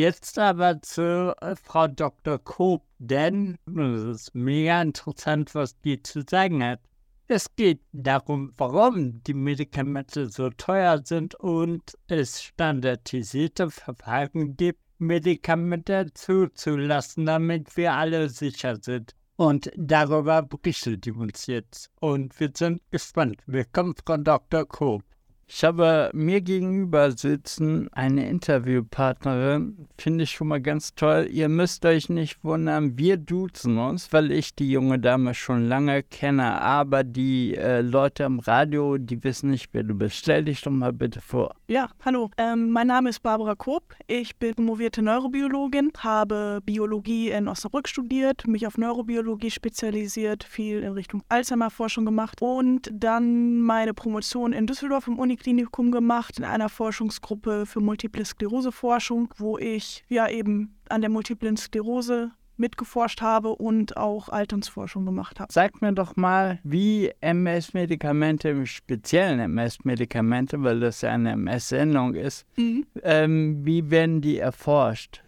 Jetzt aber zu äh, Frau Dr. Koop, denn es ist mega interessant, was die zu sagen hat. Es geht darum, warum die Medikamente so teuer sind und es standardisierte Verfahren gibt, Medikamente zuzulassen, damit wir alle sicher sind. Und darüber berichtet die uns jetzt. Und wir sind gespannt. Willkommen, Frau Dr. Koop. Ich habe mir gegenüber sitzen eine Interviewpartnerin, finde ich schon mal ganz toll. Ihr müsst euch nicht wundern, wir duzen uns, weil ich die junge Dame schon lange kenne. Aber die äh, Leute am Radio, die wissen nicht, wer du bist. Stell dich doch mal bitte vor. Ja, hallo. Ähm, mein Name ist Barbara Koop. Ich bin promovierte Neurobiologin, habe Biologie in Osnabrück studiert, mich auf Neurobiologie spezialisiert, viel in Richtung Alzheimer-Forschung gemacht und dann meine Promotion in Düsseldorf im Uni Klinikum gemacht in einer Forschungsgruppe für Multiple Sklerose-Forschung, wo ich ja eben an der Multiplen Sklerose mitgeforscht habe und auch Alternsforschung gemacht habe. Sag mir doch mal, wie MS-Medikamente, im speziellen MS-Medikamente, weil das ja eine MS-Sendung ist, mhm. ähm, wie werden die erforscht?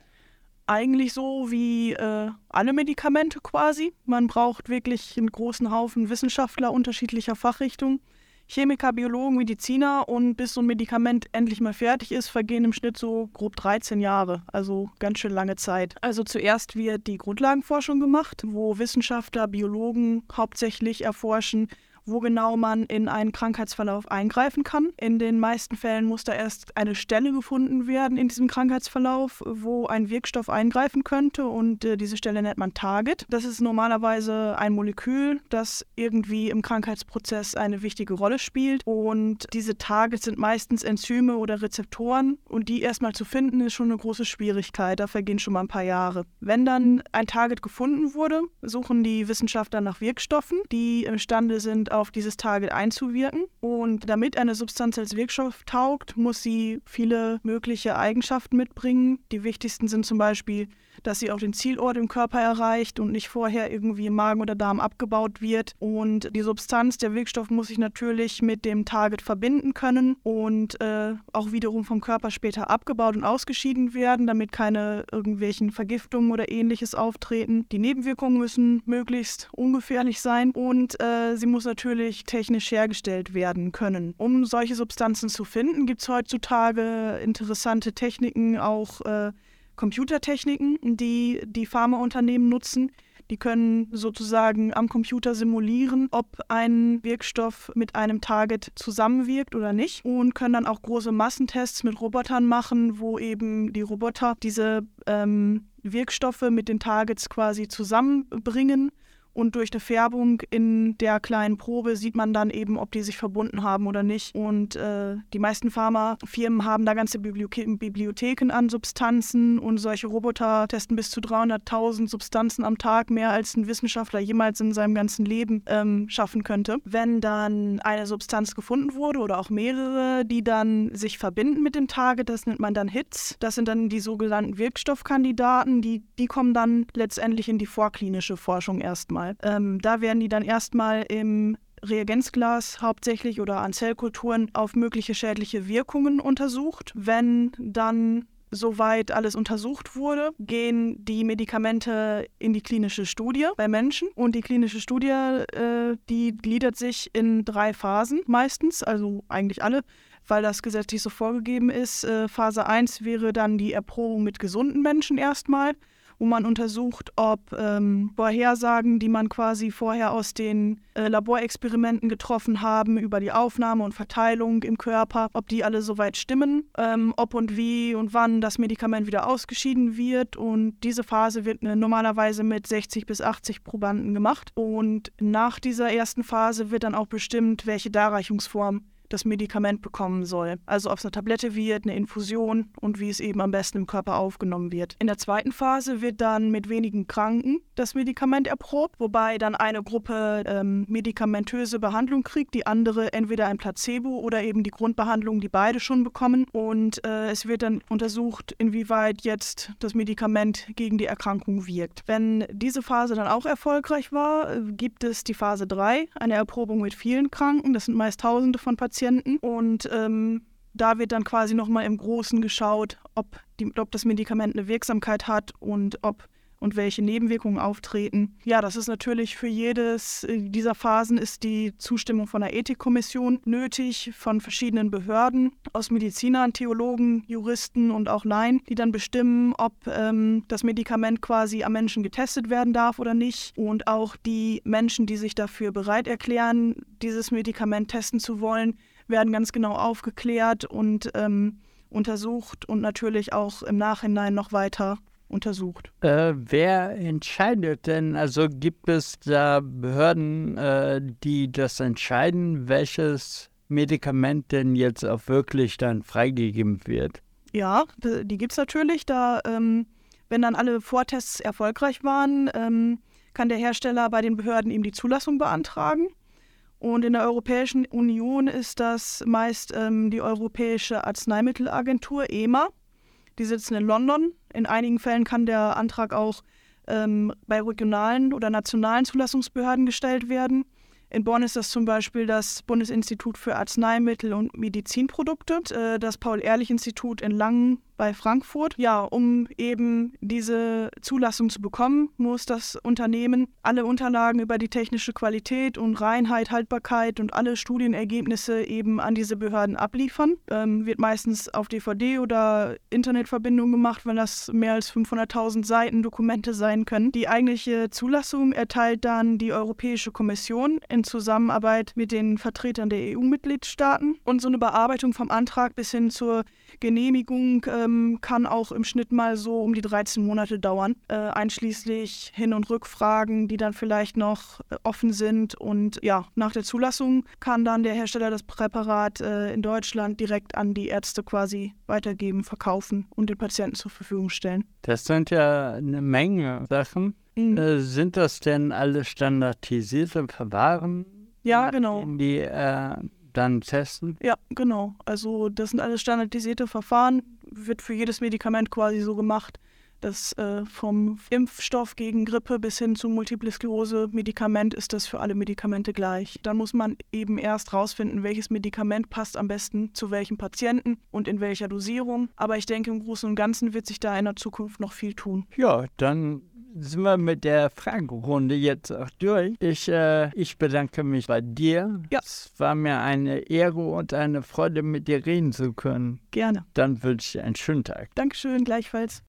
Eigentlich so wie äh, alle Medikamente quasi. Man braucht wirklich einen großen Haufen Wissenschaftler unterschiedlicher Fachrichtungen Chemiker, Biologen, Mediziner und bis so ein Medikament endlich mal fertig ist, vergehen im Schnitt so grob 13 Jahre, also ganz schön lange Zeit. Also zuerst wird die Grundlagenforschung gemacht, wo Wissenschaftler, Biologen hauptsächlich erforschen, wo genau man in einen Krankheitsverlauf eingreifen kann. In den meisten Fällen muss da erst eine Stelle gefunden werden in diesem Krankheitsverlauf, wo ein Wirkstoff eingreifen könnte und äh, diese Stelle nennt man Target. Das ist normalerweise ein Molekül, das irgendwie im Krankheitsprozess eine wichtige Rolle spielt und diese Targets sind meistens Enzyme oder Rezeptoren und die erstmal zu finden ist schon eine große Schwierigkeit. Da vergehen schon mal ein paar Jahre. Wenn dann ein Target gefunden wurde, suchen die Wissenschaftler nach Wirkstoffen, die imstande sind, auf dieses Target einzuwirken. Und damit eine Substanz als Wirkstoff taugt, muss sie viele mögliche Eigenschaften mitbringen. Die wichtigsten sind zum Beispiel dass sie auch den Zielort im Körper erreicht und nicht vorher irgendwie im Magen oder Darm abgebaut wird. Und die Substanz, der Wirkstoff muss sich natürlich mit dem Target verbinden können und äh, auch wiederum vom Körper später abgebaut und ausgeschieden werden, damit keine irgendwelchen Vergiftungen oder ähnliches auftreten. Die Nebenwirkungen müssen möglichst ungefährlich sein und äh, sie muss natürlich technisch hergestellt werden können. Um solche Substanzen zu finden, gibt es heutzutage interessante Techniken, auch äh, Computertechniken, die die Pharmaunternehmen nutzen. Die können sozusagen am Computer simulieren, ob ein Wirkstoff mit einem Target zusammenwirkt oder nicht und können dann auch große Massentests mit Robotern machen, wo eben die Roboter diese ähm, Wirkstoffe mit den Targets quasi zusammenbringen und durch eine Färbung in der kleinen Probe sieht man dann eben, ob die sich verbunden haben oder nicht. Und äh, die meisten Pharmafirmen haben da ganze Bibliotheken an Substanzen und solche Roboter testen bis zu 300.000 Substanzen am Tag, mehr als ein Wissenschaftler jemals in seinem ganzen Leben ähm, schaffen könnte. Wenn dann eine Substanz gefunden wurde oder auch mehrere, die dann sich verbinden mit dem Target, das nennt man dann Hits. Das sind dann die sogenannten Wirkstoffkandidaten, die, die kommen dann letztendlich in die vorklinische Forschung erstmal erstmal. Ähm, da werden die dann erstmal im Reagenzglas hauptsächlich oder an Zellkulturen auf mögliche schädliche Wirkungen untersucht. Wenn dann soweit alles untersucht wurde, gehen die Medikamente in die klinische Studie bei Menschen. Und die klinische Studie, äh, die gliedert sich in drei Phasen meistens, also eigentlich alle, weil das gesetzlich so vorgegeben ist. Äh, Phase 1 wäre dann die Erprobung mit gesunden Menschen erstmal wo man untersucht, ob ähm, Vorhersagen, die man quasi vorher aus den äh, Laborexperimenten getroffen haben, über die Aufnahme und Verteilung im Körper, ob die alle soweit stimmen, ähm, ob und wie und wann das Medikament wieder ausgeschieden wird. Und diese Phase wird äh, normalerweise mit 60 bis 80 Probanden gemacht. Und nach dieser ersten Phase wird dann auch bestimmt, welche Darreichungsform das Medikament bekommen soll. Also ob es eine Tablette wird, eine Infusion und wie es eben am besten im Körper aufgenommen wird. In der zweiten Phase wird dann mit wenigen Kranken das Medikament erprobt, wobei dann eine Gruppe ähm, medikamentöse Behandlung kriegt, die andere entweder ein Placebo oder eben die Grundbehandlung, die beide schon bekommen. Und äh, es wird dann untersucht, inwieweit jetzt das Medikament gegen die Erkrankung wirkt. Wenn diese Phase dann auch erfolgreich war, äh, gibt es die Phase 3, eine Erprobung mit vielen Kranken. Das sind meist Tausende von Patienten. Und ähm, da wird dann quasi nochmal im Großen geschaut, ob, die, ob das Medikament eine Wirksamkeit hat und ob und welche Nebenwirkungen auftreten. Ja, das ist natürlich für jedes dieser Phasen ist die Zustimmung von der Ethikkommission nötig, von verschiedenen Behörden, aus Medizinern, Theologen, Juristen und auch Laien, die dann bestimmen, ob ähm, das Medikament quasi am Menschen getestet werden darf oder nicht. Und auch die Menschen, die sich dafür bereit erklären, dieses Medikament testen zu wollen, werden ganz genau aufgeklärt und ähm, untersucht und natürlich auch im Nachhinein noch weiter untersucht. Äh, wer entscheidet denn? Also gibt es da Behörden, äh, die das entscheiden, welches Medikament denn jetzt auch wirklich dann freigegeben wird? Ja, die gibt es natürlich. Da, ähm, wenn dann alle Vortests erfolgreich waren, ähm, kann der Hersteller bei den Behörden ihm die Zulassung beantragen. Und in der Europäischen Union ist das meist ähm, die Europäische Arzneimittelagentur EMA. Die sitzen in London. In einigen Fällen kann der Antrag auch ähm, bei regionalen oder nationalen Zulassungsbehörden gestellt werden. In Bonn ist das zum Beispiel das Bundesinstitut für Arzneimittel und Medizinprodukte, äh, das Paul-Ehrlich-Institut in Langen bei Frankfurt. Ja, um eben diese Zulassung zu bekommen, muss das Unternehmen alle Unterlagen über die technische Qualität und Reinheit, Haltbarkeit und alle Studienergebnisse eben an diese Behörden abliefern. Ähm, wird meistens auf DVD oder Internetverbindung gemacht, weil das mehr als 500.000 Seiten Dokumente sein können. Die eigentliche Zulassung erteilt dann die Europäische Kommission in Zusammenarbeit mit den Vertretern der EU-Mitgliedstaaten. Und so eine Bearbeitung vom Antrag bis hin zur Genehmigung ähm, kann auch im Schnitt mal so um die 13 Monate dauern, äh, einschließlich Hin- und Rückfragen, die dann vielleicht noch äh, offen sind. Und ja, nach der Zulassung kann dann der Hersteller das Präparat äh, in Deutschland direkt an die Ärzte quasi weitergeben, verkaufen und den Patienten zur Verfügung stellen. Das sind ja eine Menge Sachen. Mhm. Äh, sind das denn alle standardisierte Verfahren? Ja, genau. Die äh, dann testen? Ja, genau. Also das sind alles standardisierte Verfahren, wird für jedes Medikament quasi so gemacht. Das äh, vom Impfstoff gegen Grippe bis hin zum Multiple Sklerose Medikament ist das für alle Medikamente gleich. Dann muss man eben erst rausfinden, welches Medikament passt am besten zu welchem Patienten und in welcher Dosierung. Aber ich denke, im Großen und Ganzen wird sich da in der Zukunft noch viel tun. Ja, dann sind wir mit der Fragerunde jetzt auch durch. Ich, äh, ich bedanke mich bei dir. Ja. Es war mir eine Ehre und eine Freude, mit dir reden zu können. Gerne. Dann wünsche ich einen schönen Tag. Dankeschön, gleichfalls.